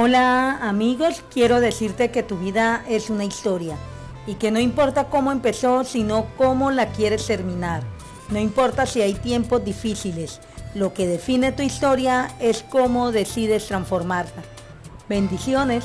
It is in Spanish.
Hola amigos, quiero decirte que tu vida es una historia y que no importa cómo empezó, sino cómo la quieres terminar. No importa si hay tiempos difíciles, lo que define tu historia es cómo decides transformarla. Bendiciones.